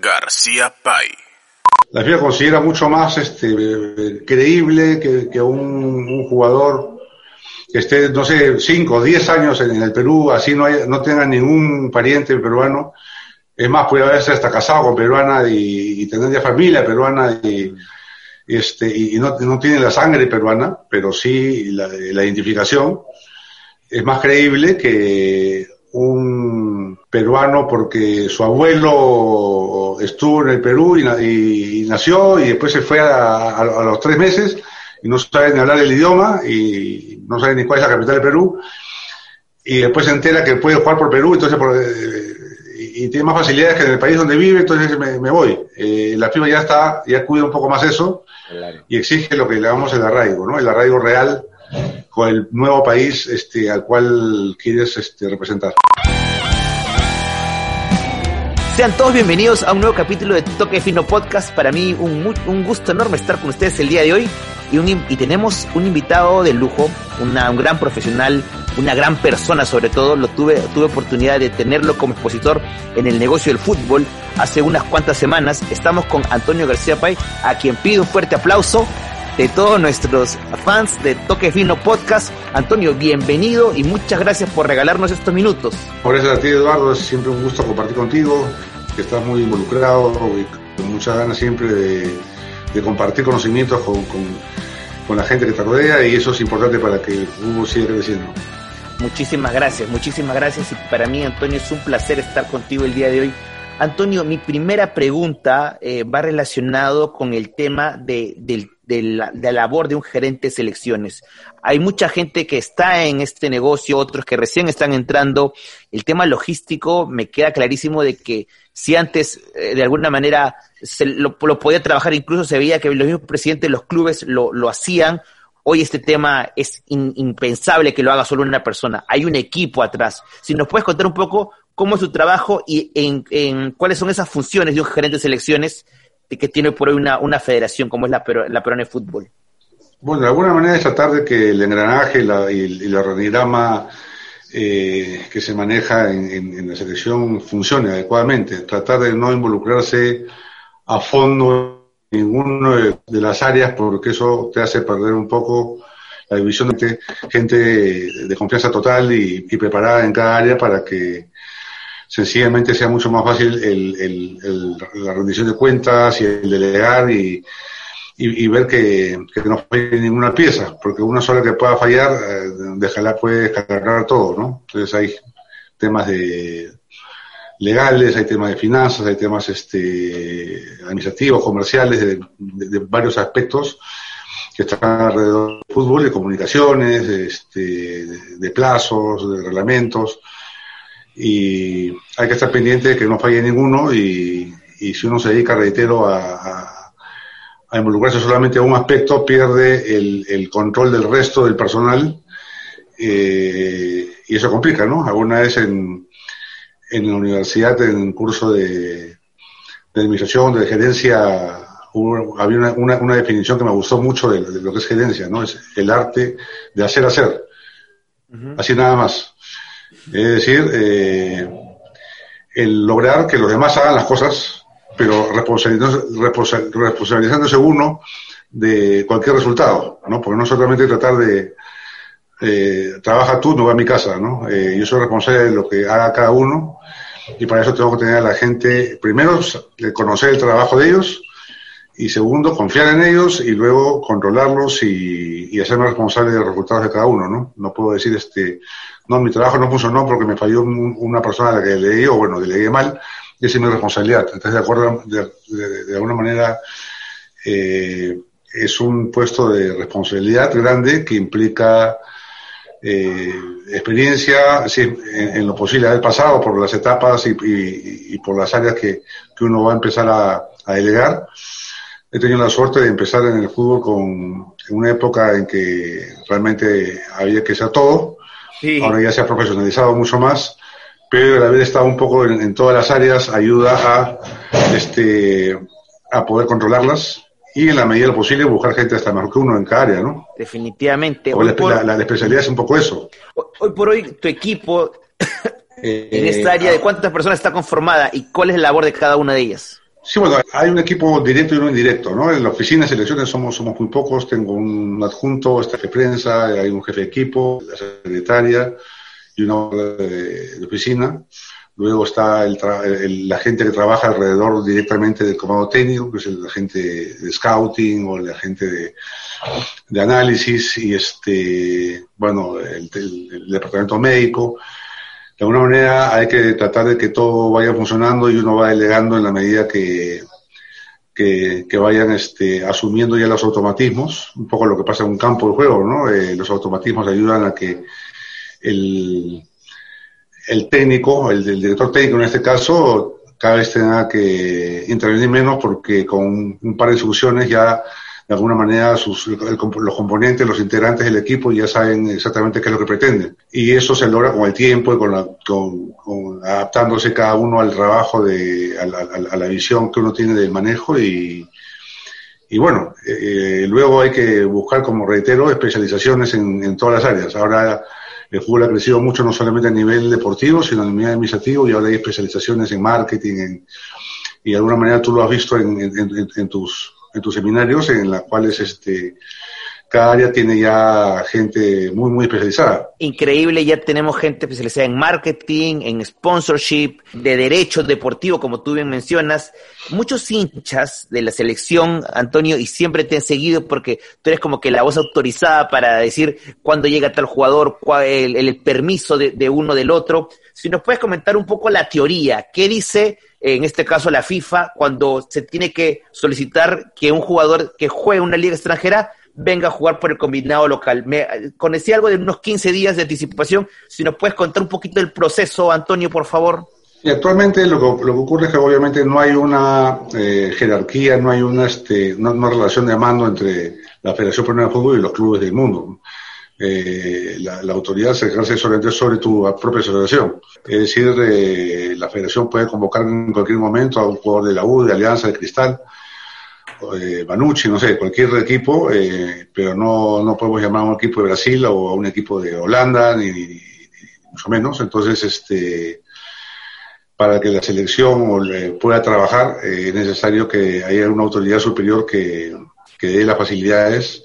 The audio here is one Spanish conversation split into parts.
García Pay. La FIFA considera mucho más este, creíble que, que un, jugador que esté, no sé, 5 o 10 años en, el Perú, así no, hay, no tenga ningún pariente peruano. Es más, puede haberse hasta casado con peruana y, y tener ya familia peruana y, este, y no, no, tiene la sangre peruana, pero sí la, la identificación. Es más creíble que un peruano porque su abuelo estuvo en el Perú y, y nació y después se fue a, a, a, los tres meses y no sabe ni hablar el idioma y no sabe ni cuál es la capital del Perú y después se entera que puede jugar por Perú entonces por, eh, y, y, tiene más facilidades que en el país donde vive entonces me, me voy eh, la FIFA ya está ya cuida un poco más eso claro. y exige lo que le llamamos el arraigo no el arraigo real con el nuevo país este, al cual quieres este, representar. Sean todos bienvenidos a un nuevo capítulo de Toque Fino Podcast. Para mí un, un gusto enorme estar con ustedes el día de hoy y, un, y tenemos un invitado de lujo, una, un gran profesional, una gran persona sobre todo. Lo tuve, tuve oportunidad de tenerlo como expositor en el negocio del fútbol hace unas cuantas semanas. Estamos con Antonio García Pay, a quien pido un fuerte aplauso de todos nuestros fans de Toque Fino Podcast. Antonio, bienvenido y muchas gracias por regalarnos estos minutos. Por eso a ti, Eduardo, es siempre un gusto compartir contigo, que estás muy involucrado y con muchas ganas siempre de, de compartir conocimientos con, con, con, la gente que te rodea y eso es importante para que el fútbol siga creciendo. Muchísimas gracias, muchísimas gracias y para mí, Antonio, es un placer estar contigo el día de hoy. Antonio, mi primera pregunta eh, va relacionado con el tema de, del de la, labor de un gerente de selecciones. Hay mucha gente que está en este negocio, otros que recién están entrando. El tema logístico me queda clarísimo de que si antes eh, de alguna manera se lo, podía trabajar, incluso se veía que los mismos presidentes de los clubes lo, lo hacían, hoy este tema es impensable que lo haga solo una persona. Hay un equipo atrás. Si nos puedes contar un poco cómo es su trabajo y en, en cuáles son esas funciones de un gerente de selecciones que tiene por hoy una, una federación como es la, la Perón de Fútbol? Bueno, de alguna manera es tratar de que el engranaje la, y, y el organigrama eh, que se maneja en, la selección funcione adecuadamente. Tratar de no involucrarse a fondo en ninguna de, las áreas porque eso te hace perder un poco la división de gente de confianza total y, y preparada en cada área para que sencillamente sea mucho más fácil el, el, la rendición de cuentas y el delegar y, y, ver que, que, no falle ninguna pieza, porque una sola que pueda fallar, eh, déjala puede descargar todo, ¿no? Entonces hay temas de legales, hay temas de finanzas, hay temas este, administrativos, comerciales, de, de, varios aspectos que están alrededor del fútbol, de comunicaciones, este, de plazos, de reglamentos y hay que estar pendiente de que no falle ninguno y, y si uno se dedica, reitero, a, a, a, involucrarse solamente a un aspecto, pierde el, el control del resto del personal eh, y eso complica, ¿no? Alguna vez en, en la universidad, en un curso de, de administración, de gerencia, hubo, había una, una, una, definición que me gustó mucho de, de, lo que es gerencia, ¿no? Es el arte de hacer hacer. Uh -huh. Así nada más. Es decir, eh, el lograr que los demás hagan las cosas, pero responsabilizándose, responsabilizándose uno de cualquier resultado, ¿no? Porque no solamente tratar de eh, trabaja tú, no va a mi casa, ¿no? Eh, yo soy responsable de lo que haga cada uno y para eso tengo que tener a la gente, primero, conocer el trabajo de ellos y segundo, confiar en ellos y luego controlarlos y, y hacerme responsable de los resultados de cada uno, ¿no? No puedo decir, este, no, mi trabajo no funcionó porque me falló una persona a la que leí o bueno, delegué mal, y esa es mi responsabilidad. Entonces, de acuerdo, de, de, alguna manera, eh, es un puesto de responsabilidad grande que implica eh, experiencia, sí, en, lo posible haber pasado por las etapas y, y, por las áreas que, que, uno va a empezar a, delegar. He tenido la suerte de empezar en el fútbol con en una época en que realmente había que ser todo. Sí. Ahora ya se ha profesionalizado mucho más, pero el haber estado un poco en, en todas las áreas ayuda a, este, a poder controlarlas y en la medida de lo posible buscar gente hasta mejor que uno en cada área, ¿no? Definitivamente. La, por, la, la, especialidad es un poco eso. Hoy por hoy tu equipo eh, en esta área, ¿de cuántas personas está conformada y cuál es la labor de cada una de ellas? Sí, bueno, hay un equipo directo y uno indirecto, ¿no? En la oficina de selecciones somos, somos muy pocos, tengo un adjunto, está de prensa, hay un jefe de equipo, la secretaria y una de, oficina. Luego está el, la gente que trabaja alrededor directamente del comando técnico, que es la gente de scouting o la gente de, de análisis y este, bueno, el, el, departamento médico. De alguna manera hay que tratar de que todo vaya funcionando y uno va delegando en la medida que, que, vayan este, asumiendo ya los automatismos, un poco lo que pasa en un campo de juego, ¿no? Eh, los automatismos ayudan a que el, el técnico, el, el, director técnico en este caso, cada vez tenga que intervenir menos porque con un par de instrucciones ya de alguna manera sus, los componentes, los integrantes del equipo ya saben exactamente qué es lo que pretenden. Y eso se logra con el tiempo y con, la, con, adaptándose cada uno al trabajo, de, a, la, a la visión que uno tiene del manejo y, y bueno, eh, luego hay que buscar, como reitero, especializaciones en, en todas las áreas. Ahora el fútbol ha crecido mucho no solamente a nivel deportivo, sino a nivel administrativo y ahora hay especializaciones en marketing en, y de alguna manera tú lo has visto en, en, en tus, tus seminarios en las cuales este, cada área tiene ya gente muy, muy especializada. Increíble, ya tenemos gente especializada en marketing, en sponsorship, de derecho deportivo, como tú bien mencionas. Muchos hinchas de la selección, Antonio, y siempre te han seguido porque tú eres como que la voz autorizada para decir cuándo llega tal jugador, cuál, el, permiso de, de uno del otro. Si nos puedes comentar un poco la teoría, ¿qué dice en este caso la FIFA cuando se tiene que solicitar que un jugador que juegue una liga extranjera venga a jugar por el combinado local. Me conocí algo de unos 15 días de anticipación. Si nos puedes contar un poquito del proceso, Antonio, por favor. Actualmente lo que, ocurre es que obviamente no hay una eh, jerarquía, no hay una, este, una, una, relación de mando entre la Federación Peruana de Fútbol y los clubes del mundo. Eh, la, autoridad se ejerce solamente sobre tu propia asociación. Es decir, eh, la federación puede convocar en cualquier momento a un jugador de la U, de Alianza, de Cristal, eh, Banucci, no sé, cualquier equipo, eh, pero no, no podemos llamar a un equipo de Brasil o a un equipo de Holanda, ni, ni, ni mucho menos. Entonces, este, para que la selección pueda trabajar, eh, es necesario que haya una autoridad superior que, que dé las facilidades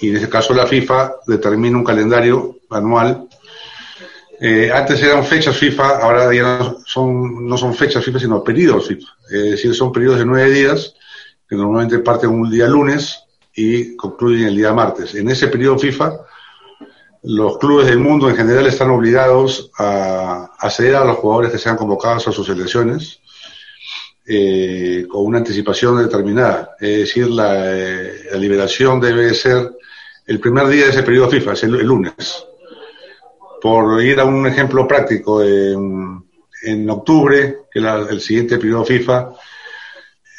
y en este caso la FIFA determina un calendario anual. Eh, antes eran fechas FIFA, ahora ya no son, no son fechas FIFA, sino periodos FIFA. Es decir, son periodos de nueve días que normalmente parten un día lunes y concluyen el día martes. En ese periodo FIFA, los clubes del mundo en general están obligados a, a ceder a los jugadores que sean convocados a sus selecciones eh, con una anticipación determinada. Es decir, la, eh, la, liberación debe ser el primer día de ese periodo FIFA, es el, lunes. Por ir a un ejemplo práctico, en, en octubre, que la, el siguiente periodo FIFA,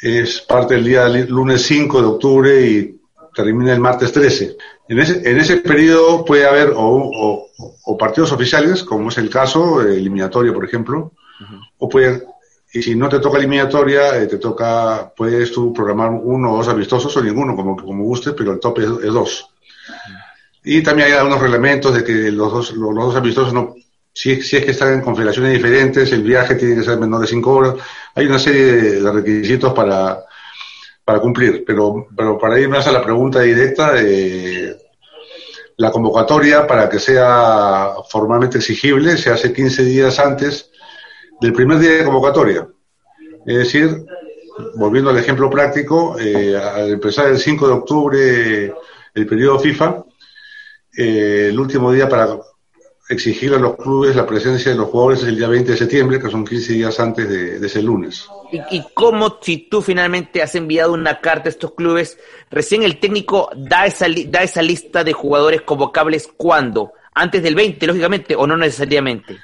es parte del día lunes 5 de octubre y termina el martes 13. En ese, en ese periodo puede haber o, o, o partidos oficiales, como es el caso, eh, eliminatorio, por ejemplo, uh -huh. o puede, y si no te toca eliminatoria, eh, te toca, puedes tú programar uno o dos amistosos o ninguno, como, como guste, pero el tope es, es dos. Uh -huh. Y también hay algunos reglamentos de que los dos, los, los dos amistosos no, si, si, es que están en confederaciones diferentes, el viaje tiene que ser menor de cinco horas. Hay una serie de, de requisitos para, para cumplir. Pero, pero para ir más a la pregunta directa, eh, la convocatoria para que sea formalmente exigible se hace 15 días antes del primer día de convocatoria. Es decir, volviendo al ejemplo práctico, eh, al empezar el 5 de octubre el periodo FIFA, eh, el último día para exigir a los clubes la presencia de los jugadores el día 20 de septiembre, que son 15 días antes de, de ese lunes. ¿Y, ¿Y, cómo, si tú finalmente has enviado una carta a estos clubes, recién el técnico da esa, da esa lista de jugadores convocables cuándo? ¿Antes del 20, lógicamente, o no necesariamente?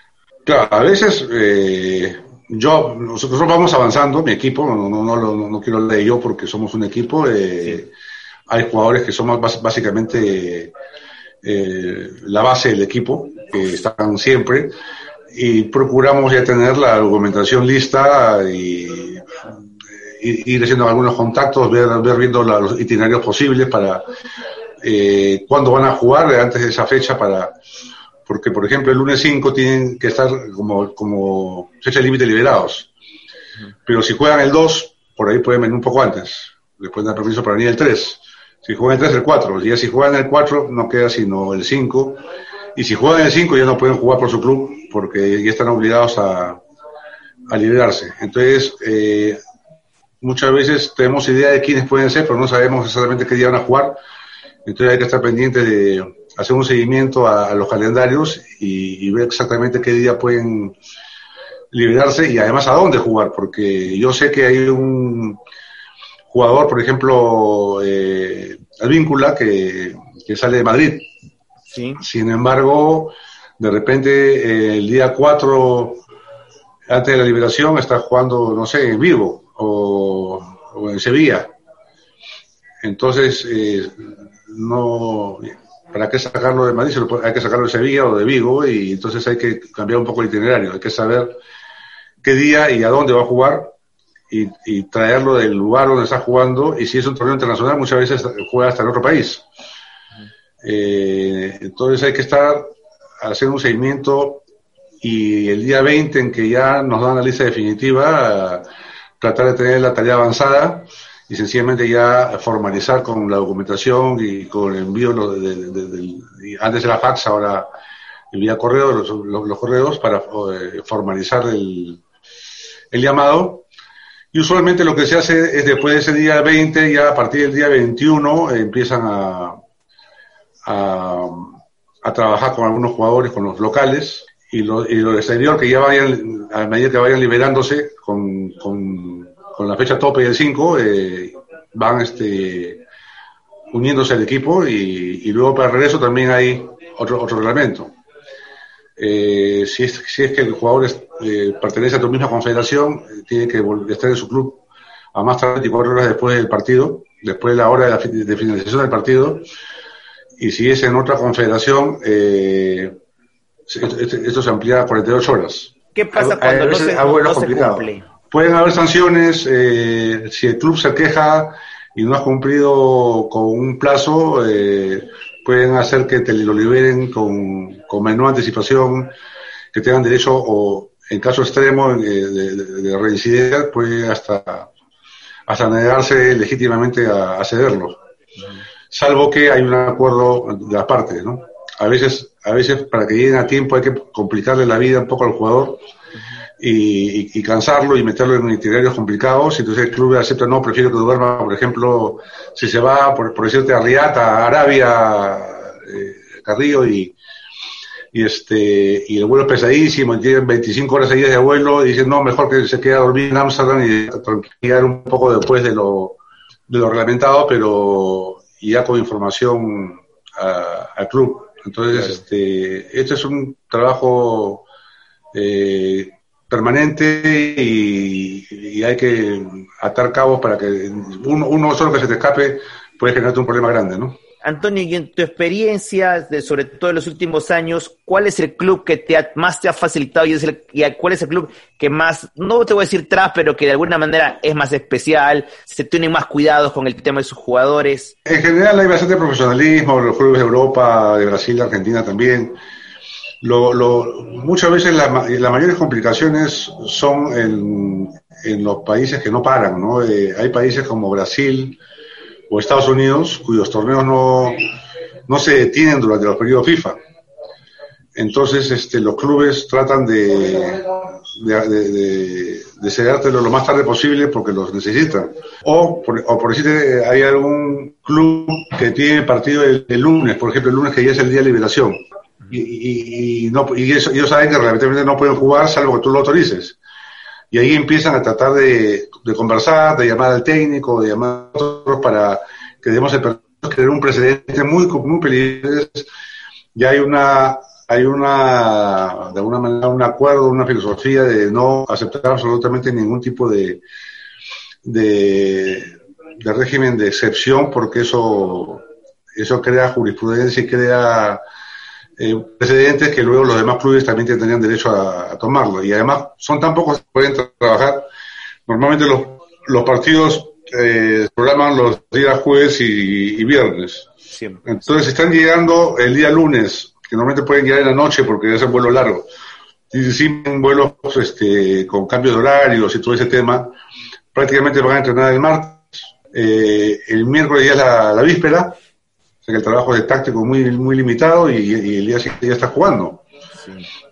Claro, a veces eh, yo, nosotros vamos avanzando, mi equipo, no, no, no, no, quiero leer yo porque somos un equipo, eh, sí. hay jugadores que somos básicamente eh, la base del equipo, que están siempre, y procuramos ya tener la documentación lista y, y ir haciendo algunos contactos, ver, ver viendo la, los itinerarios posibles para eh, cuándo van a jugar antes de esa fecha para porque por ejemplo el lunes 5 tienen que estar como, como fecha límite liberados pero si juegan el 2 por ahí pueden venir un poco antes. Les pueden dar permiso para venir el 3. Si juegan 3, el 4. Y ya si juegan el 4, no queda sino el 5. Y si juegan el 5, ya no pueden jugar por su club porque ya están obligados a, a liberarse. Entonces, eh, muchas veces tenemos idea de quiénes pueden ser, pero no sabemos exactamente qué día van a jugar. Entonces hay que estar pendiente de hacer un seguimiento a, los calendarios y, ver exactamente qué día pueden liberarse y además a dónde jugar, porque yo sé que hay un jugador, por ejemplo, eh, Víncula, que, que sale de Madrid. Sí. Sin embargo, de repente eh, el día 4, antes de la liberación, está jugando, no sé, en Vigo o, en Sevilla. Entonces, eh, no, ¿para qué sacarlo de Madrid? Hay que sacarlo de Sevilla o de Vigo y entonces hay que cambiar un poco el itinerario. Hay que saber qué día y a dónde va a jugar y, traerlo del lugar donde está jugando. Y si es un torneo internacional, muchas veces juega hasta en otro país. Eh, entonces hay que estar haciendo un seguimiento y el día 20 en que ya nos dan la lista definitiva, tratar de tener la tarea avanzada y sencillamente ya formalizar con la documentación y con el envío de, antes era fax, ahora envía correo, los, los, correos para eh, formalizar el, el llamado. Y usualmente lo que se hace es después de ese día 20, ya a partir del día 21 empiezan a, a, trabajar con algunos jugadores, con los locales, y los y lo exterior que ya vayan, a medida que vayan liberándose con, con, con la fecha tope del 5, eh, van este, uniéndose al equipo y, y, luego para el regreso también hay otro, otro reglamento. Eh, si, es, si es que el jugador eh, pertenece a tu misma confederación, eh, tiene que estar en su club a más tarde 24 horas después del partido, después de la hora de, la, de finalización del partido. Y si es en otra confederación, eh, esto, se amplía a 48 horas. ¿Qué pasa cuando no, se, no se, cumple? Pueden haber sanciones eh, si el club se queja y no has cumplido con un plazo, eh, pueden hacer que te lo liberen con, con menor anticipación, que tengan derecho o en caso extremo eh, de, de, reincidir, puede hasta, hasta negarse legítimamente a, a cederlo. Salvo que hay un acuerdo de la parte, ¿no? A veces a veces para que lleguen a tiempo hay que complicarle la vida un poco al jugador y, y, cansarlo y meterlo en itinerarios complicados. Entonces el club acepta, no, prefiero que duerma, por ejemplo, si se va, por, por decirte, a Riyadh, a Arabia, eh, Carrillo, y, y este y el vuelo es pesadísimo, tienen 25 horas seguidas de vuelo, y dicen, no, mejor que se quede a dormir en Amsterdam y tranquilizar un poco después de lo, de lo reglamentado, pero ya con información al club. Entonces, este, esto es un trabajo eh, permanente y, hay que atar cabos para que uno, uno solo que se te escape puede generarte un problema grande, ¿no? Antonio, y en tu experiencia, de, sobre todo en los últimos años, ¿cuál es el club que te más te ha facilitado y, es el, y, cuál es el club que más, no te voy a decir tras, pero que de alguna manera es más especial, se tienen más cuidados con el tema de sus jugadores? En general hay bastante profesionalismo, los clubes de Europa, de Brasil, de Argentina también. Lo, lo, muchas veces la, las mayores complicaciones son en, en, los países que no paran, ¿no? Eh, hay países como Brasil, o Estados Unidos, cuyos torneos no, no se detienen durante los periodos FIFA. Entonces, este, los clubes tratan de, de, de, de lo más tarde posible porque los necesitan. O, por, o por decirte, hay algún club que tiene partido el, lunes, por ejemplo, el lunes que ya es el día de liberación. Y, y, y no, y eso, ellos saben que realmente no pueden jugar salvo que tú lo autorices y ahí empiezan a tratar de, de, conversar, de llamar al técnico, de llamar a otros para que demos el crear un precedente muy, muy peligroso. Ya hay una, hay una, de alguna manera, un acuerdo, una filosofía de no aceptar absolutamente ningún tipo de, de, de régimen de excepción porque eso, eso crea jurisprudencia y crea eh, precedentes que luego los demás clubes también tendrían derecho a, tomarlo. Y además son tan pocos que pueden trabajar. Normalmente los, los partidos eh, programan los días jueves y, viernes. Entonces están llegando el día lunes, que normalmente pueden llegar en la noche porque es un vuelo largo. Y sin vuelos este, con cambio de horarios y todo ese tema, prácticamente van a entrenar el martes. Eh, el miércoles ya es la, víspera, sea que el trabajo es táctico muy, muy limitado y, el día siguiente ya está jugando.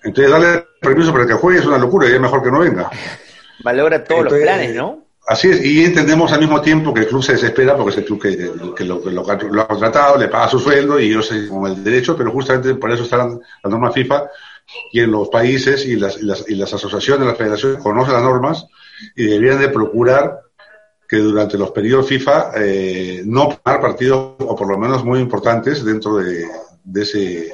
Entonces, darle permiso para que juegue es una locura y es mejor que no venga. Valora todos los planes, ¿no? Así es, y entendemos al mismo tiempo que el club se desespera porque es el club que, lo, lo, ha contratado, le paga su sueldo y ellos con el derecho, pero justamente por eso están las normas FIFA y en los países y las, y las, y las asociaciones, las federaciones conocen las normas y deberían de procurar que durante los periodos FIFA eh, no pagar partidos, o por lo menos muy importantes, dentro de, ese,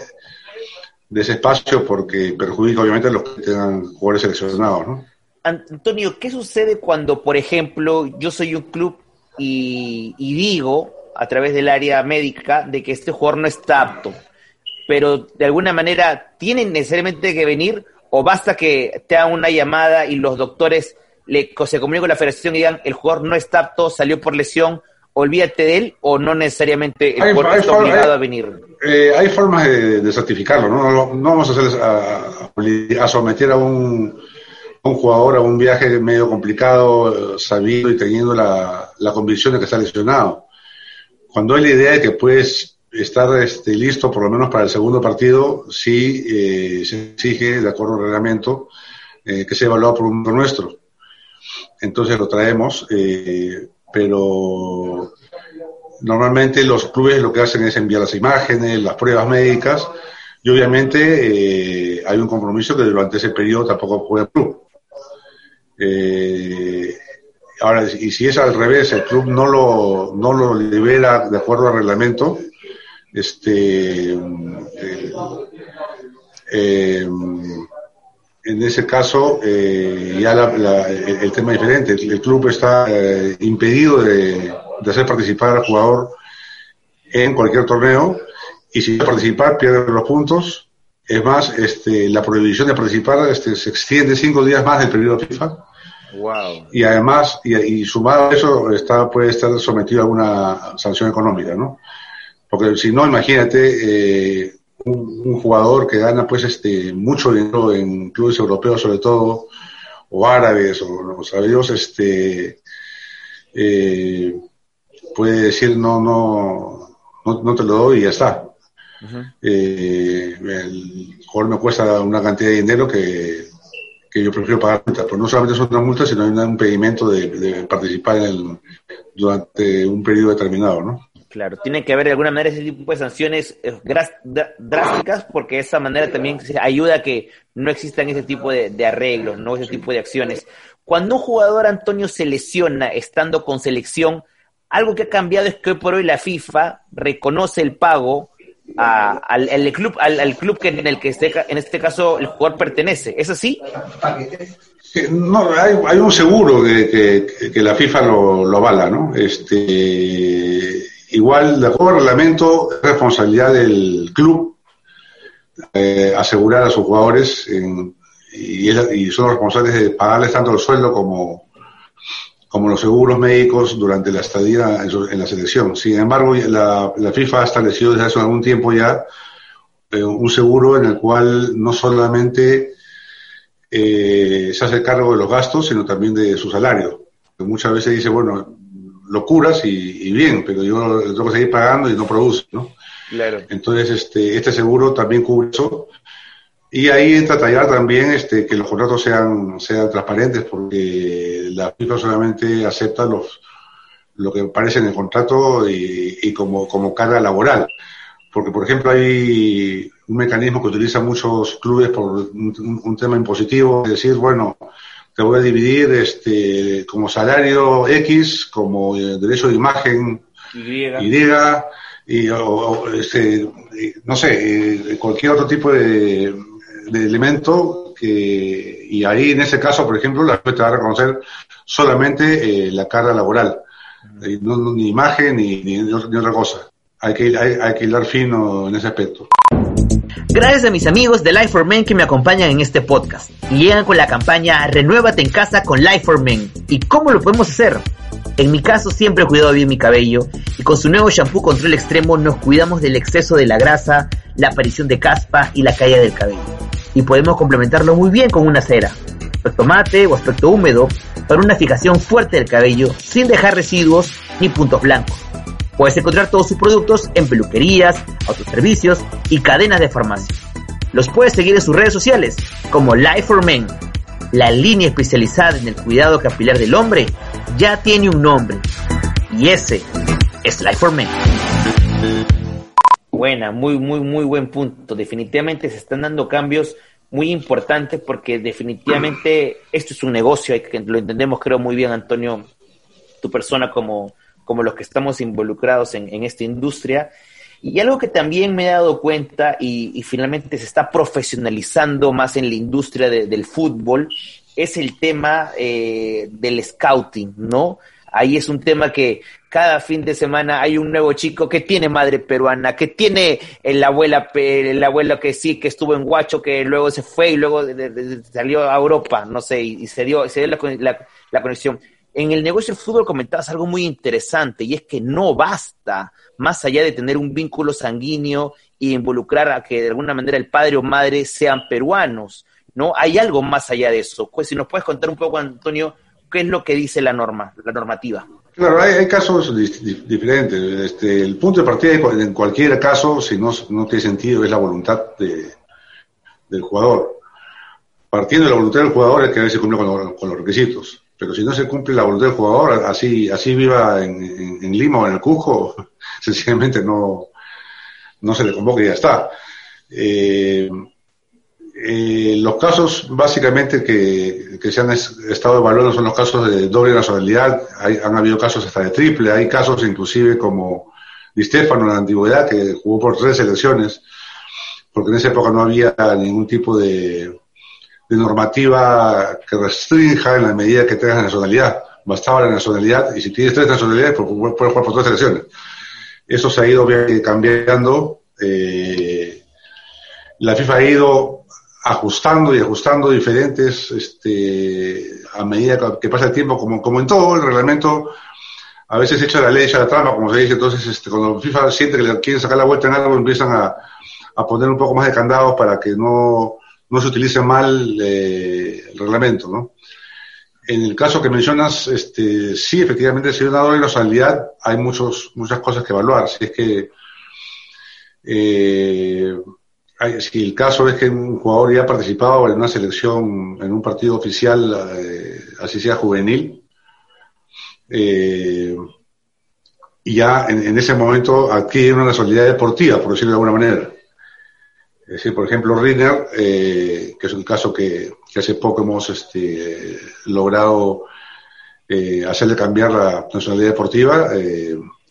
de ese espacio, porque perjudica obviamente a los que tengan jugadores seleccionados, ¿no? Antonio, ¿qué sucede cuando, por ejemplo, yo soy un club y, digo a través del área médica de que este jugador no está apto, pero de alguna manera tienen necesariamente que venir o basta que te hagan una llamada y los doctores le, se comuniquen con la federación y digan el jugador no está apto, salió por lesión, olvídate de él o no necesariamente el jugador está obligado a venir? Eh, hay formas de, certificarlo, ¿no? No, vamos a, hacerles a someter a un un jugador a un viaje medio complicado, sabiendo y teniendo la, convicción de que está lesionado. Cuando hay la idea de que puedes estar este, listo por lo menos para el segundo partido, sí eh, se exige, de acuerdo al reglamento, eh, que sea evaluado por un nuestro. Entonces lo traemos, eh, pero normalmente los clubes lo que hacen es enviar las imágenes, las pruebas médicas, y obviamente hay un compromiso que durante ese periodo tampoco juega el club. Eh, ahora, y si es al revés, el club no lo, no lo libera de acuerdo al reglamento, este, eh, eh, en ese caso ya el, tema es diferente. El, club está impedido de, hacer participar al jugador en cualquier torneo y si participar pierde los puntos. Es más, este, la prohibición de participar este, se extiende cinco días más del periodo FIFA y además, y, sumado a eso, está, puede estar sometido a una sanción económica, ¿no? Porque si no, imagínate, eh, un, jugador que gana pues este mucho dinero en clubes europeos sobre todo, o árabes, o los sabios, este eh, puede decir no, no, no, te lo doy y ya está. Eh, el jugador me cuesta una cantidad de dinero que que yo prefiero pagar multa. Pues no solamente son una multa, sino hay un impedimento de, participar en durante un periodo determinado, ¿no? Claro, tiene que haber de alguna manera ese tipo de sanciones eh, drásticas porque de esa manera también ayuda a que no existan ese tipo de, arreglos, no ese tipo de acciones. Cuando un jugador, Antonio, se lesiona estando con selección, algo que ha cambiado es que hoy por hoy la FIFA reconoce el pago al, club al, club que en el que este, en este caso el jugador pertenece. ¿Es así? No, hay, un seguro que, que, la FIFA lo, lo, avala, ¿no? Este, igual, de acuerdo al reglamento, es responsabilidad del club eh, asegurar a sus jugadores y, y, son responsables de pagarles tanto el sueldo como, como los seguros médicos durante la estadía en, la selección. Sin embargo, la, FIFA ha establecido desde hace algún tiempo ya eh, un seguro en el cual no solamente eh, se hace cargo de los gastos, sino también de su salario. muchas veces dice, bueno, lo curas y, bien, pero yo tengo que seguir pagando y no produce, ¿no? Claro. Entonces, este, este seguro también cubre eso y ahí entra a tallar también este, que los contratos sean, sean transparentes, porque la FIFA solamente acepta los, lo que aparece en el contrato y, y como, como carga laboral. Porque, por ejemplo, hay un mecanismo que utilizan muchos clubes por un, tema impositivo, es decir, bueno, te voy a dividir este, como salario X, como eh, derecho de imagen Y, y o, este, no sé, eh, cualquier otro tipo de, de elemento que, y ahí en ese caso, por ejemplo, la te va a reconocer solamente eh, la carga laboral, no, ni imagen ni, ni, otra cosa. Hay que, hay, hay que hilar fino en ese aspecto. Gracias a mis amigos de Life for Men que me acompañan en este podcast y llegan con la campaña Renuévate en casa con Life for Men. ¿Y cómo lo podemos hacer? En mi caso siempre he cuidado bien mi cabello y con su nuevo shampoo control extremo nos cuidamos del exceso de la grasa, la aparición de caspa y la caída del cabello y podemos complementarlo muy bien con una cera. Aspecto mate o aspecto húmedo, para una fijación fuerte del cabello sin dejar residuos ni puntos blancos. Puedes encontrar todos sus productos en peluquerías, autoservicios y cadenas de farmacia. Los puedes seguir en sus redes sociales como Life for Men. La línea especializada en el cuidado capilar del hombre ya tiene un nombre y ese es Life for Men. Buena, muy, muy, muy buen punto. Definitivamente se están dando cambios muy importantes porque definitivamente esto es un negocio, lo entendemos creo muy bien, Antonio, tu persona como, como los que estamos involucrados en, esta industria. Y algo que también me he dado cuenta y, finalmente se está profesionalizando más en la industria del fútbol es el tema eh, del scouting, ¿no? Ahí es un tema que cada fin de semana hay un nuevo chico que tiene madre peruana, que tiene la abuela, el abuelo que sí, que estuvo en Guacho, que luego se fue y luego salió a Europa, no sé, y, se dio, se dio la, conexión. En el negocio del fútbol comentabas algo muy interesante y es que no basta, más allá de tener un vínculo sanguíneo y involucrar a que de alguna manera el padre o madre sean peruanos, ¿no? Hay algo más allá de eso. Pues si nos puedes contar un poco, Antonio, ¿Qué es lo que dice la norma, la normativa? Claro, hay, casos diferentes. Este, el punto de partida en cualquier caso, si no, no tiene sentido, es la voluntad de, del jugador. Partiendo de la voluntad del jugador es que a veces cumple con, los requisitos. Pero si no se cumple la voluntad del jugador, así, así viva en, en, Lima o en el Cusco, sencillamente no, no se le convoca y ya está. Eh, eh, los casos básicamente que, se han estado evaluando son los casos de doble nacionalidad, han habido casos hasta de triple, hay casos inclusive como Di en la antigüedad que jugó por tres selecciones, porque en esa época no había ningún tipo de, normativa que restrinja en la medida que tengas la nacionalidad. Bastaba la nacionalidad y si tienes tres nacionalidades pues, puedes jugar por tres selecciones. Eso se ha ido cambiando. Eh, la FIFA ha ido ajustando y ajustando diferentes este, a medida que pasa el tiempo, como, como en todo el reglamento, a veces echa la ley, echa la trampa, como se dice, entonces este, cuando FIFA siente que le quieren sacar la vuelta en algo, empiezan a, a poner un poco más de candados para que no, no se utilice mal eh, el reglamento, ¿no? En el caso que mencionas, este, sí, efectivamente, si hay una doble nacionalidad, hay muchos, muchas cosas que evaluar. Si es que eh, si el caso es que un jugador ya ha participado en una selección, en un partido oficial, eh, así sea juvenil, y ya en, ese momento adquiere una nacionalidad deportiva, por decirlo de alguna manera. Es decir, por ejemplo, Riner, eh, que es un caso que, hace poco hemos este, logrado hacerle cambiar la nacionalidad deportiva,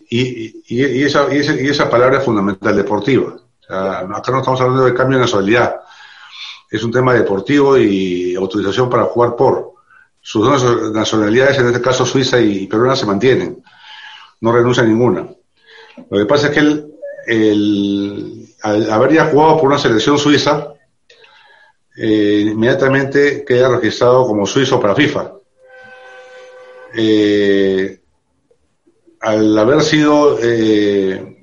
esa, y, esa palabra es fundamental, deportiva acá no estamos hablando de cambio de nacionalidad. Es un tema deportivo y autorización para jugar por. Sus dos nacionalidades, en este caso Suiza y peruana, se mantienen. No renuncia a ninguna. Lo que pasa es que él, al haber ya jugado por una selección suiza, eh, inmediatamente queda registrado como suizo para FIFA. Eh, al haber sido eh,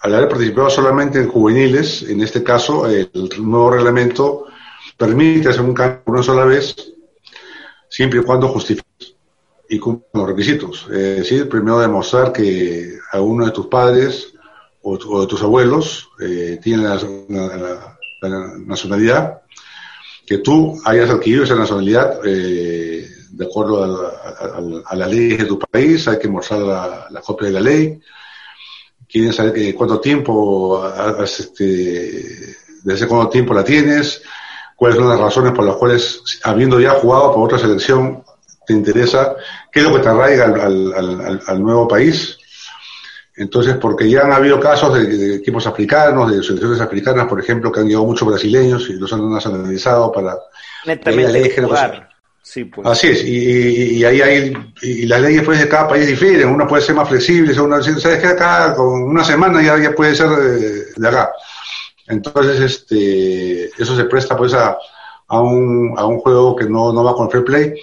al haber participado solamente en juveniles, en este caso, el nuevo reglamento permite hacer un cambio una sola vez, siempre y cuando justifiques y cumplan los requisitos. Es decir, primero demostrar que a uno de tus padres o, de tus abuelos eh, tiene la, nacionalidad, que tú hayas adquirido esa nacionalidad eh, de acuerdo a, a, la ley de tu país, hay que mostrar la, copia de la ley, quieren saber cuánto tiempo, este, desde cuánto tiempo la tienes, cuáles son las razones por las cuales, habiendo ya jugado por otra selección, te interesa, qué es lo que te arraiga al, nuevo país. Entonces, porque ya han habido casos de, equipos africanos, de selecciones africanas, por ejemplo, que han llegado muchos brasileños y los han nacionalizado para... Netamente pues. Así es, y, y, ahí hay, y las leyes pues de cada país difieren, una puede ser más flexible, una, sabes que acá con una semana ya, ya puede ser de, acá. Entonces, este, eso se presta pues a, a, un, a un juego que no, no va con fair play.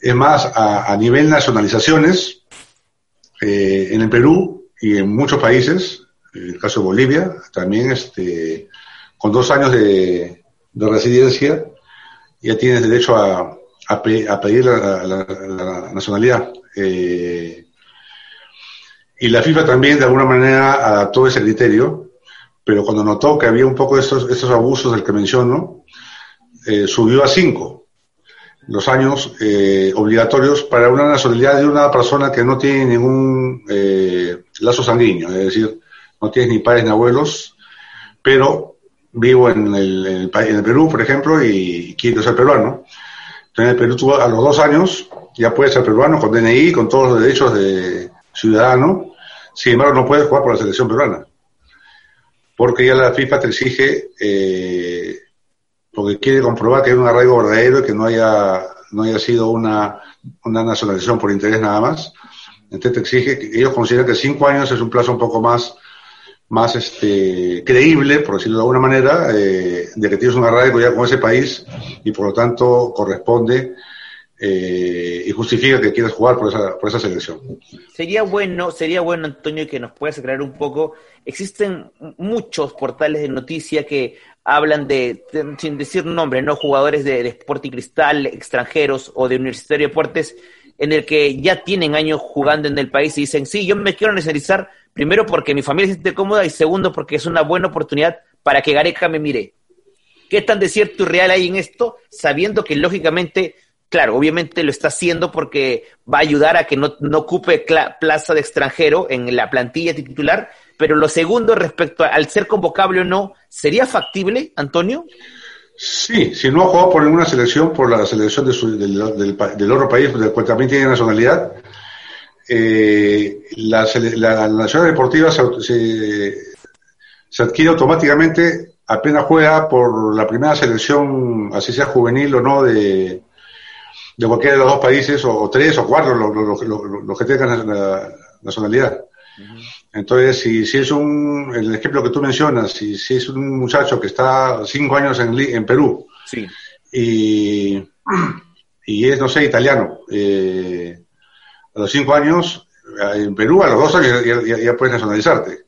Es más, a, a nivel nacionalizaciones, eh, en el Perú y en muchos países, en el caso de Bolivia, también este, con dos años de, de residencia, ya tienes derecho a, a, pedir la, nacionalidad. Eh, y la FIFA también de alguna manera adaptó ese criterio, pero cuando notó que había un poco de estos, estos abusos del que menciono, eh, subió a cinco los años eh, obligatorios para una nacionalidad de una persona que no tiene ningún eh, lazo sanguíneo, es decir, no tiene ni padres ni abuelos, pero vivo en el, en el, Perú, por ejemplo, y quiero ser peruano. Entonces, en el Perú tú, a los dos años ya puedes ser peruano con DNI, con todos los derechos de ciudadano, sin embargo no puedes jugar por la selección peruana, porque ya la FIFA te exige eh, porque quiere comprobar que hay un arraigo verdadero y que no haya, no haya sido una, una nacionalización por interés nada más. Entonces te exige, ellos consideran que cinco años es un plazo un poco más, más este, creíble, por decirlo de alguna manera, eh, de que tienes un arraigo ya con ese país y por lo tanto corresponde eh, y justifica que quieras jugar por esa, por esa selección. Sería bueno, sería bueno, Antonio, que nos puedas aclarar un poco. Existen muchos portales de noticias que hablan de, sin decir nombre, ¿no? Jugadores de, Sporting Cristal, extranjeros o de Universitario de Deportes, en el que ya tienen años jugando en el país y dicen, sí, yo me quiero nacionalizar, primero porque mi familia se siente cómoda y segundo porque es una buena oportunidad para que Gareca me mire. ¿Qué tan de cierto y real hay en esto? Sabiendo que lógicamente, claro, obviamente lo está haciendo porque va a ayudar a que no, no ocupe plaza de extranjero en la plantilla titular, pero lo segundo respecto al ser convocable o no, ¿sería factible, Antonio? Sí, si no ha jugado por ninguna selección, por la selección del, otro país, del cual también tiene nacionalidad, eh, la, la, nacionalidad deportiva se, adquiere automáticamente apenas juega por la primera selección, así sea juvenil o no, de, de cualquiera de los dos países, o, tres o cuatro, los, que tengan la nacionalidad. Entonces, si, si es un, el ejemplo que tú mencionas, si, si es un muchacho que está cinco años en, en Perú sí. y, y es, no sé, italiano, eh, a los cinco años, en Perú a los dos años ya, puedes nacionalizarte.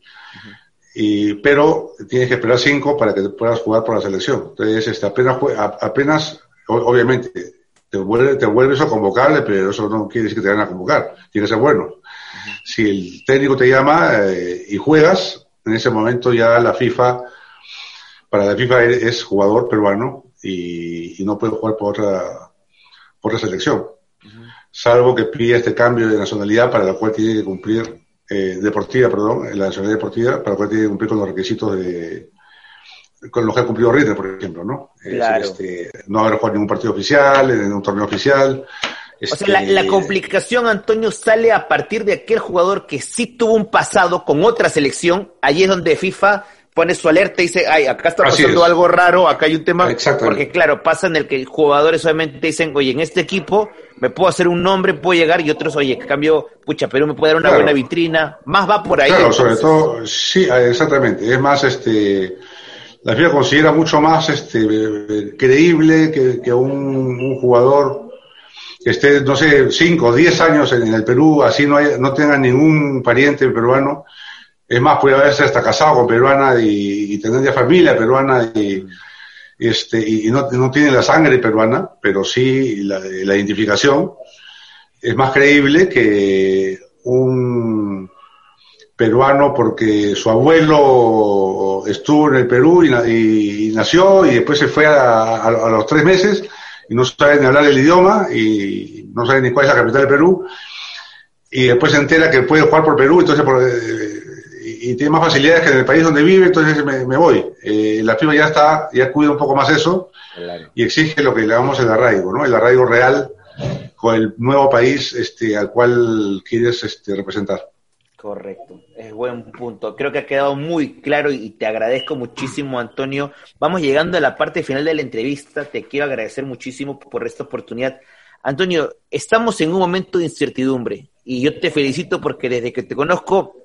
y, pero tienes que esperar cinco para que puedas jugar por la selección. Entonces, este, apenas, apenas obviamente, te, vuelve, te vuelves a convocarle, pero eso no quiere decir que te van a convocar, tiene que ser bueno si el técnico te llama eh, y juegas, en ese momento ya la FIFA, para la FIFA es jugador peruano y, no puede jugar por otra, por otra selección. Salvo que pida este cambio de nacionalidad para la cual tiene que cumplir, eh, deportiva, perdón, la nacionalidad deportiva, para la cual tiene que cumplir con los requisitos de, con los que ha cumplido Ritter, por ejemplo, ¿no? Este, no haber jugado ningún partido oficial, en un torneo oficial, o sea, la, este, complicación, Antonio, sale a partir de aquel jugador que sí tuvo un pasado con otra selección. Allí es donde FIFA pone su alerta y dice, ay, acá está pasando algo raro, acá hay un tema. Porque claro, pasa en el que jugadores obviamente dicen, oye, en este equipo me puedo hacer un nombre, puedo llegar, y otros, oye, cambio, pucha, pero me puede dar una buena vitrina. Más va por ahí. Claro, sobre todo, sí, exactamente. Es más, este, la FIFA considera mucho más este, creíble que, que un, un jugador que esté, no sé, cinco o diez años en, el Perú, así no, hay, no tenga ningún pariente peruano. Es más, puede haberse hasta casado con peruana y, tener ya familia peruana y, este, y no, no, tiene la sangre peruana, pero sí la, la identificación. Es más creíble que un peruano porque su abuelo estuvo en el Perú y, nació y después se fue a los tres meses y no sabe ni hablar el idioma y no sabe ni cuál es la capital de Perú y después se entera que puede jugar por Perú entonces eh, y, tiene más facilidades que en el país donde vive entonces me, voy. Eh, la FIFA ya está ya cuida un poco más eso y exige lo que le llamamos el arraigo no el arraigo real con el nuevo país este al cual quieres este, representar. Correcto, es buen punto. Creo que ha quedado muy claro y te agradezco muchísimo, Antonio. Vamos llegando a la parte final de la entrevista. Te quiero agradecer muchísimo por esta oportunidad. Antonio, estamos en un momento de incertidumbre y yo te felicito porque desde que te conozco,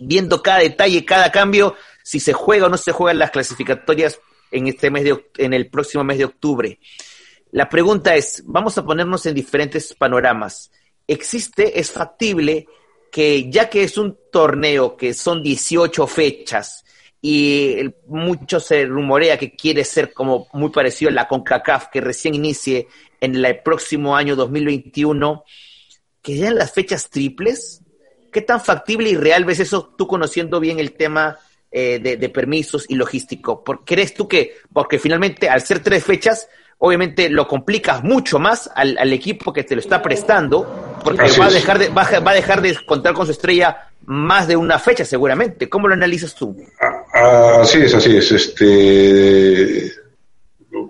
viendo cada detalle, cada cambio, si se juega o no se juega en las clasificatorias en este mes de en el próximo mes de octubre. La pregunta es, vamos a ponernos en diferentes panoramas. ¿Existe, es factible que ya que es un torneo que son 18 fechas y mucho se rumorea que quiere ser como muy parecido a la CONCACAF que recién inicie en el próximo año 2021, que sean las fechas triples. ¿Qué tan factible y real ves eso tú conociendo bien el tema eh, de, permisos y logístico? ¿Crees tú que, porque finalmente al ser tres fechas, obviamente lo complicas mucho más al, equipo que te lo está prestando, porque va a, dejar de, va, a dejar de contar con su estrella más de una fecha seguramente. ¿Cómo lo analizas tú? Ah, ah, así es, así es. Este,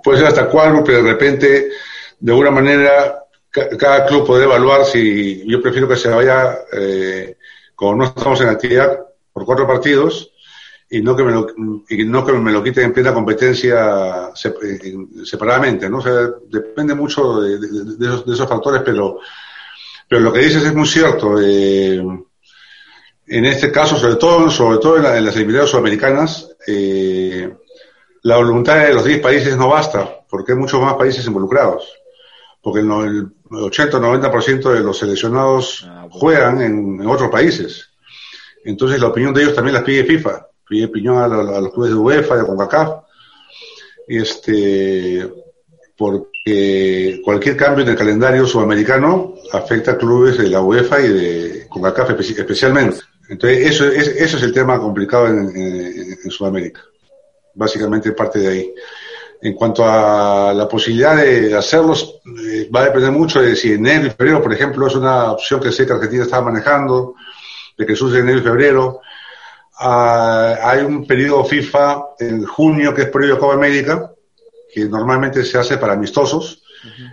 puede ser hasta cuádruple de repente, de alguna manera, cada club puede evaluar si yo prefiero que se vaya, eh, como no estamos en actividad, por cuatro partidos, y no que me lo, y no que me lo quiten en plena competencia separadamente, ¿no? O sea, depende mucho de, esos, factores, pero, pero lo que dices es muy cierto. Eh, en este caso, sobre todo, sobre todo en, las eliminatorias sudamericanas, eh, la voluntad de los 10 países no basta, porque hay muchos más países involucrados. Porque el, 80-90% de los seleccionados ah, juegan en, otros países. Entonces la opinión de ellos también las pide FIFA, pide opinión a, los clubes de UEFA, de CONCACAF, este, porque cualquier cambio en el calendario sudamericano afecta a clubes de la UEFA y de CONCACAF especialmente. Entonces, eso es, eso es el tema complicado en, Sudamérica. Básicamente parte de ahí. En cuanto a la posibilidad de hacerlos, eh, va a depender mucho de si enero y febrero, por ejemplo, es una opción que sé que Argentina está manejando, de que sucede enero y febrero. Ah, hay un periodo FIFA en junio que es periodo de Copa América, que normalmente se hace para amistosos.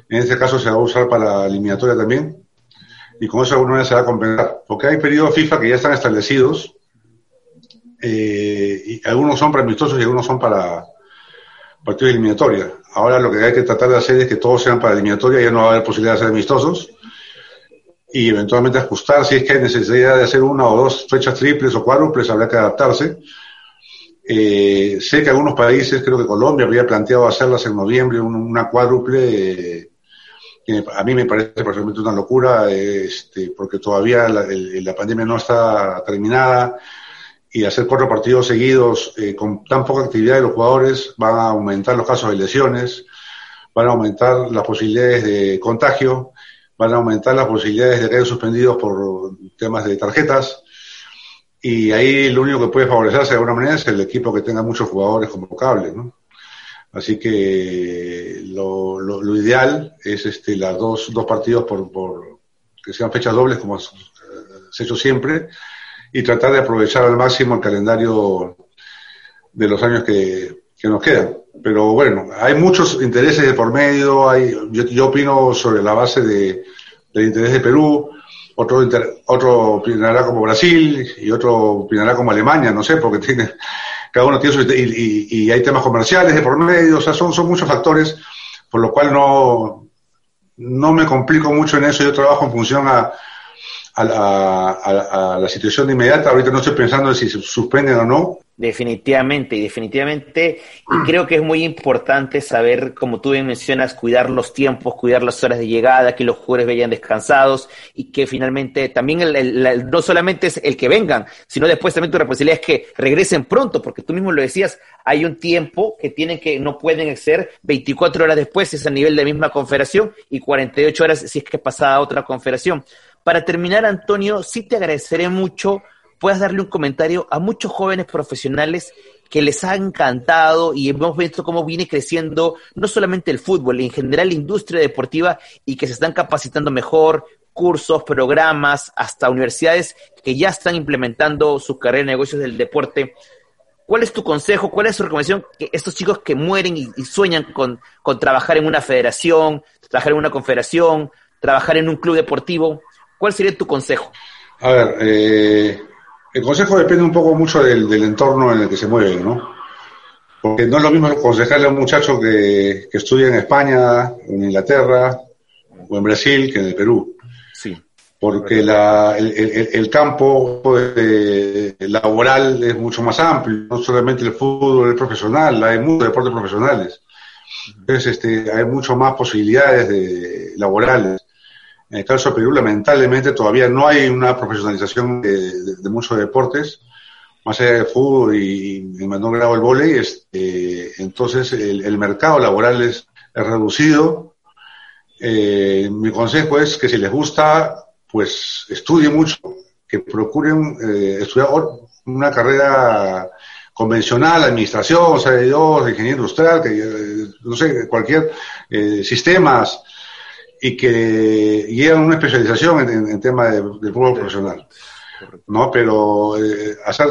En este caso se va a usar para eliminatoria también y con eso alguna vez se va a compensar. Porque hay periodos FIFA que ya están establecidos, eh, y algunos son para amistosos y algunos son para partidos de eliminatoria. Ahora lo que hay que tratar de hacer es que todos sean para eliminatoria, ya no va a haber posibilidad de ser amistosos, y eventualmente ajustar si es que hay necesidad de hacer una o dos fechas triples o cuádruples, habrá que adaptarse. Eh, sé que algunos países, creo que Colombia había planteado hacerlas en noviembre, una cuádruple. Eh, a mí me parece personalmente una locura, este, porque todavía la, pandemia no está terminada y hacer cuatro partidos seguidos eh, con tan poca actividad de los jugadores van a aumentar los casos de lesiones, van a aumentar las posibilidades de contagio, van a aumentar las posibilidades de caer suspendidos por temas de tarjetas. Y ahí lo único que puede favorecerse de alguna manera es el equipo que tenga muchos jugadores convocables, ¿no? Así que lo, ideal es este, las dos, dos partidos por, por que sean fechas dobles, como se ha hecho siempre, y tratar de aprovechar al máximo el calendario de los años que, nos quedan. Pero bueno, hay muchos intereses de por medio, hay, yo, yo opino sobre la base de, del interés de Perú, otro, otro opinará como Brasil y otro opinará como Alemania, no sé, porque tiene cada uno tiene su, y, y, hay temas comerciales de por medio, o sea, son, son muchos factores, por lo cual no, no me complico mucho en eso, yo trabajo en función a, a, la situación inmediata. Ahorita no estoy pensando en si se suspenden o no. Definitivamente, y definitivamente, y creo que es muy importante saber, como tú bien mencionas, cuidar los tiempos, cuidar las horas de llegada, que los jugadores vayan descansados y que finalmente también el, no solamente es el que vengan, sino después también tu responsabilidad es que regresen pronto, porque tú mismo lo decías, hay un tiempo que tienen que, no pueden ser 24 horas después, si es a nivel de misma confederación, y 48 horas si es que pasada otra confederación. Para terminar, Antonio, sí te agradeceré mucho puedas darle un comentario a muchos jóvenes profesionales que les ha encantado y hemos visto cómo viene creciendo no solamente el fútbol, en general la industria deportiva y que se están capacitando mejor, cursos, programas, hasta universidades que ya están implementando su carrera de negocios del deporte. ¿Cuál es tu consejo? ¿Cuál es tu recomendación? Que estos chicos que mueren y, sueñan con, con, trabajar en una federación, trabajar en una confederación, trabajar en un club deportivo, ¿cuál sería tu consejo? A ver, eh, el consejo depende un poco mucho del, entorno en el que se mueven, ¿no? Porque no es lo mismo aconsejarle a un muchacho que, estudia en España, en Inglaterra o en Brasil que en el Perú. Sí. Porque el, campo laboral es mucho más amplio, no solamente el fútbol es profesional, hay muchos deportes profesionales. Entonces, este, hay mucho más posibilidades de, laborales. En el caso de Perú, lamentablemente, todavía no hay una profesionalización de, muchos deportes, más allá del fútbol y, en menor grado el vóley. Este, entonces, el, mercado laboral es, reducido Eh, mi consejo es que si les gusta, pues estudien mucho, que procuren eh, estudiar una carrera convencional, administración, o sea, yo, ingeniero industrial, que eh, no sé, cualquier eh, sistemas y que lleguen a una especialización en, en, tema de, fútbol profesional. ¿no? Pero eh, hacer,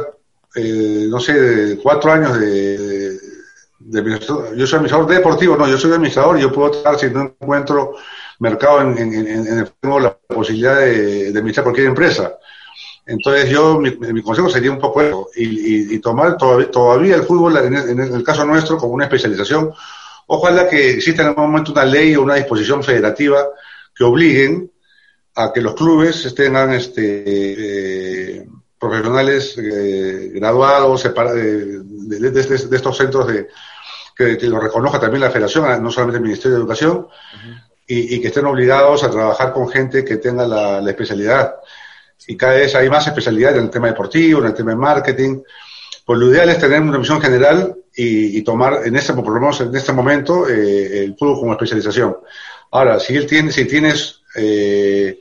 eh, no sé, cuatro años de, de, de, yo soy administrador deportivo, no, yo soy administrador y yo puedo estar si no encuentro mercado en, en, en el fútbol la posibilidad de, de administrar cualquier empresa. Entonces yo, mi, mi, consejo sería un poco eso, y, y, y tomar todavía, todavía, el fútbol, en el, en el, caso nuestro, como una especialización. Ojalá que exista en algún momento una ley o una disposición federativa que obliguen a que los clubes tengan este, eh, profesionales eh, graduados separa, de, de, de, de, estos centros de que, que, lo reconozca también la federación, no solamente el Ministerio de Educación, uh -huh. y, y, que estén obligados a trabajar con gente que tenga la, la especialidad y cada vez hay más especialidad en el tema deportivo, en el tema de marketing. Pues lo ideal es tener una visión general y, y tomar, en este, por lo menos en este momento, eh, el fútbol como especialización. Ahora, si él tiene, si tienes eh,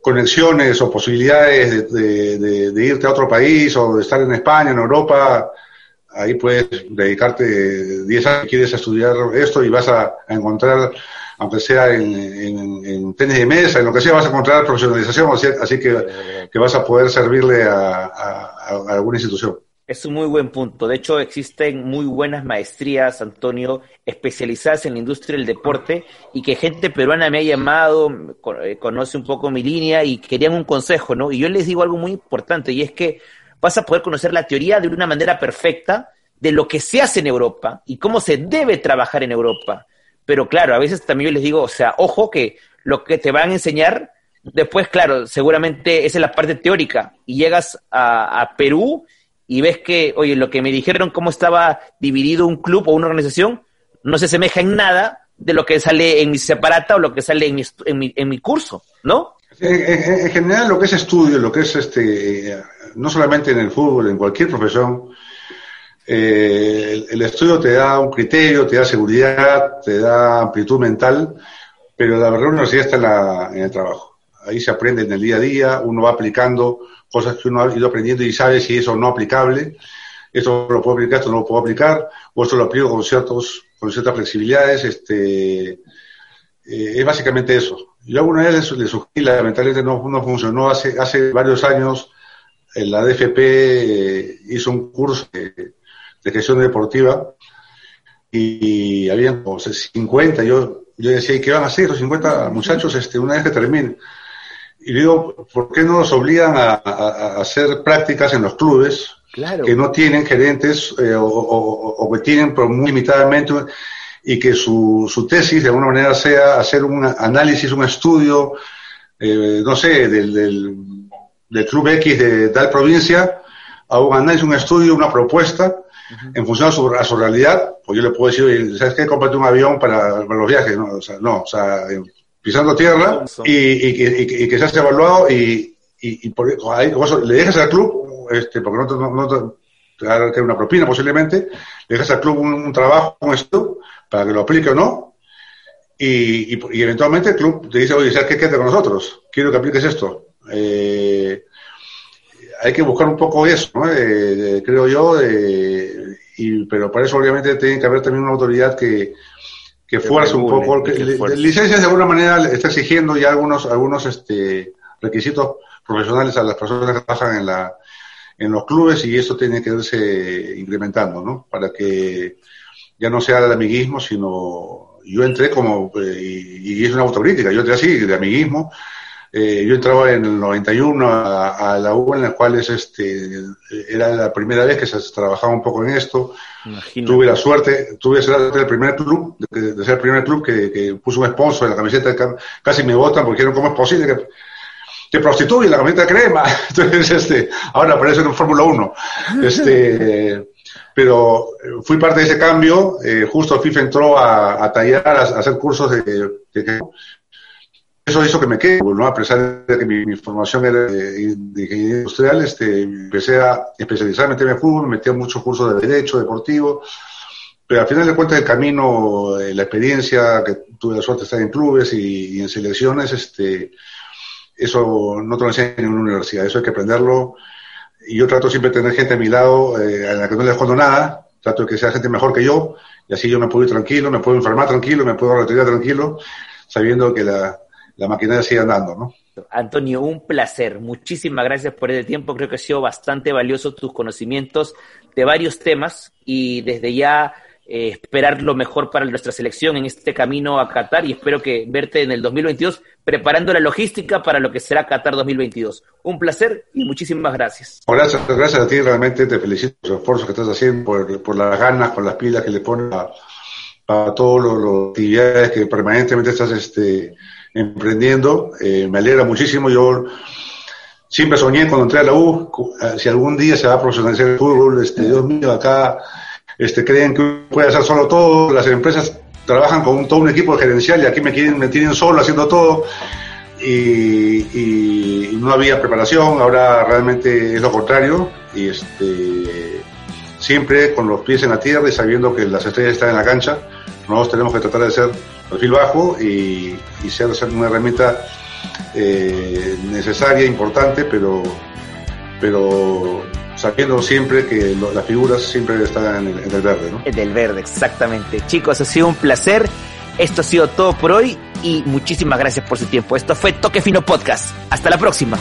conexiones o posibilidades de, de, de, irte a otro país o de estar en España, en Europa, ahí puedes dedicarte 10 años, quieres estudiar esto y vas a, a encontrar aunque sea en, en, en, tenis de mesa, en lo que sea, vas a encontrar profesionalización, así, así que, que, vas a poder servirle a, a, a, alguna institución. Es un muy buen punto. De hecho, existen muy buenas maestrías, Antonio, especializadas en la industria del deporte y que gente peruana me ha llamado, eh, conoce un poco mi línea y querían un consejo, ¿no? Y yo les digo algo muy importante y es que vas a poder conocer la teoría de una manera perfecta de lo que se hace en Europa y cómo se debe trabajar en Europa pero claro, a veces también yo les digo, o sea, ojo que lo que te van a enseñar, después, claro, seguramente esa es la parte teórica, y llegas a, a Perú y ves que, oye, lo que me dijeron, cómo estaba dividido un club o una organización, no se asemeja en nada de lo que sale en mi separata o lo que sale en mi, en mi, en mi curso, ¿no? En, en, en, general, lo que es estudio, lo que es este, no solamente en el fútbol, en cualquier profesión, eh, el, estudio te da un criterio, te da seguridad, te da amplitud mental, pero la verdad universidad está en, la, en el trabajo. Ahí se aprende en el día a día, uno va aplicando cosas que uno ha ido aprendiendo y sabe si eso no aplicable. Esto lo puedo aplicar, esto no lo puedo aplicar, o esto lo aplico con, ciertos, con ciertas flexibilidades. Este, eh, es básicamente eso. Yo alguna vez le, sugerí, lamentablemente no, no funcionó, hace, hace varios años la DFP eh, hizo un curso de, gestión deportiva y, había como 50, yo, yo decía, ¿y qué van a hacer los 50 muchachos este, una vez que terminen? Y digo, ¿por qué no los obligan a, a, a hacer prácticas en los clubes claro. que no tienen gerentes eh, o, o, o, que tienen pero muy limitadamente y que su, su tesis de alguna manera sea hacer un análisis, un estudio, eh, no sé, del, del, del club X de tal provincia, a un análisis, un estudio, una propuesta, -huh. en función a su, a su, realidad, pues yo le puedo decir, ¿sabes qué? Cómprate un avión para, para, los viajes, ¿no? O sea, no, o sea, pisando tierra y, y, y, y que se hace evaluado y, y, por eso, le dejas al club, este, porque no, no, no te va una propina posiblemente, le dejas al club un, trabajo, un esto, para que lo aplique o no, y, eventualmente el club te dice, oye, ¿sabes qué? Quédate con nosotros, quiero que apliques esto. Eh, hay que buscar un poco eso, ¿no? eh, creo yo, eh, y, pero para eso obviamente tiene que haber también una autoridad que, que fuerce un poco, que, que licencias de alguna manera está exigiendo ya algunos, algunos este, requisitos profesionales a las personas que trabajan en, la, en los clubes y eso tiene que irse incrementando, ¿no? Para que ya no sea el amiguismo, sino yo entré como, eh, y, y, es una autocrítica, yo entré así, de amiguismo, eh, yo entraba en el 91 a, a la U, en la cual es este, era la primera vez que se trabajaba un poco en esto. Imagínate. Tuve la suerte, tuve la suerte del primer club, de, de, ser el primer club que, que puso un sponsor en la camiseta, casi me votan porque dijeron cómo es posible que, prostituye la camiseta de crema. Entonces, este, ahora aparece en Fórmula 1. Este, pero fui parte de ese cambio, eh, justo FIFA entró a, a tallar, a, a, hacer cursos de, de, eso hizo que me quede, ¿no? a pesar de que mi, mi formación era de, ingeniería industrial, este, empecé a especializarme en tema fútbol, me metí a muchos cursos de derecho deportivo pero al final de cuentas el camino, eh, la experiencia que tuve la suerte de estar en clubes y, en selecciones, este, eso no te lo enseñan en ninguna universidad, eso hay que aprenderlo. Y yo trato siempre de tener gente a mi lado eh, a la que no le escondo nada, trato de que sea gente mejor que yo, y así yo me puedo ir tranquilo, me puedo enfermar tranquilo, me puedo retirar tranquilo, sabiendo que la, la maquinaria sigue andando, ¿no? Antonio, un placer. Muchísimas gracias por el tiempo. Creo que ha sido bastante valioso tus conocimientos de varios temas y desde ya eh, esperar lo mejor para nuestra selección en este camino a Qatar y espero que verte en el 2022 preparando la logística para lo que será Qatar 2022. Un placer y muchísimas gracias. Gracias, gracias a ti, realmente te felicito por los esfuerzos que estás haciendo, por, por las ganas, por las pilas que le pones a, a todas las actividades que permanentemente estás este, emprendiendo. Eh, me alegra muchísimo. Yo siempre soñé cuando entré a la U, eh, si algún día se va a profesionalizar el fútbol, este, Dios mío, acá este, creen que puede hacer solo todo, las empresas trabajan con todo un equipo gerencial y aquí me, quieren, me tienen solo haciendo todo y, no había preparación, ahora realmente es lo contrario y este, siempre con los pies en la tierra y sabiendo que las estrellas están en la cancha, nosotros tenemos que tratar de ser perfil bajo y, y ser, una herramienta eh, necesaria, importante, pero, pero sabiendo siempre que las figuras siempre están en el, verde, ¿no? En el verde, exactamente. Chicos, ha sido un placer. Esto ha sido todo por hoy y muchísimas gracias por su tiempo. Esto fue Toque Fino Podcast. Hasta la próxima.